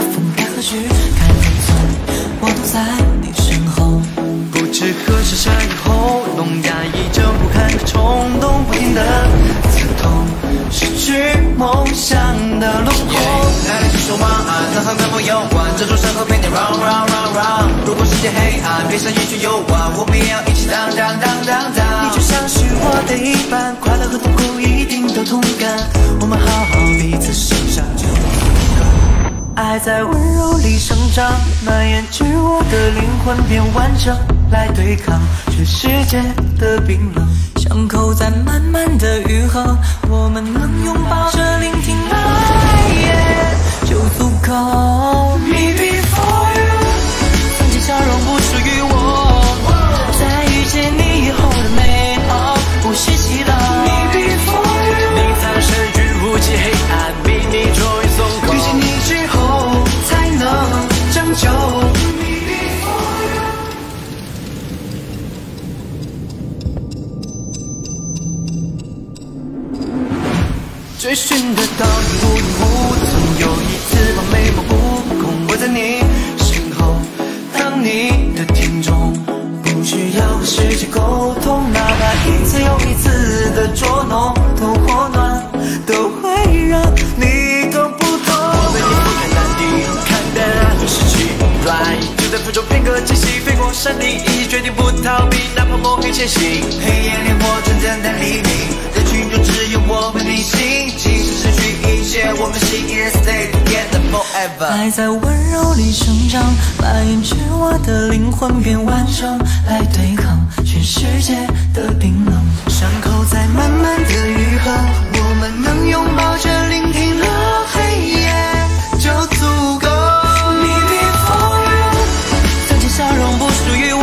风，该何去？看分寸，我都在你身后。不知何时下以后，聋哑一睁不开的冲动，不停的刺痛，失去梦想的轮廓。爱恋是说晚安，和和朋友玩，这种山河陪你 run run run run。如果世界黑暗，别想一去游玩，我们也要一起 down down down down down。你就像是我的一半，快乐和痛苦一定都同感。我们好好彼此欣赏。爱在温柔里生长，蔓延至我的灵魂变完整，来对抗全世界的冰冷。伤口在慢慢的追寻的到你无影无踪，有一次把美梦扑空，我在你身后，当你的听众，不需要和世界沟通，哪怕一次又一次的捉弄，透或暖，都会让你懂不懂。我为你俯瞰大地，看淡爱和失去，fly，就在途中片刻惊喜，飞过山顶，已经决定不逃避，哪怕摸黑前行。黑夜烈火正等待黎爱在温柔里生长，蔓延至我的灵魂变完整，来对抗全世界的冰冷。伤口在慢慢的愈合，我们能拥抱着聆听了黑夜，就足够。Me before you，曾经笑容不属于我，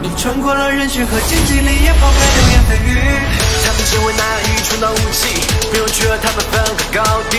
你穿过了人群和荆棘里，也抛开流言蜚语。他们成为那愚蠢的武器，不用去和他们分个高低。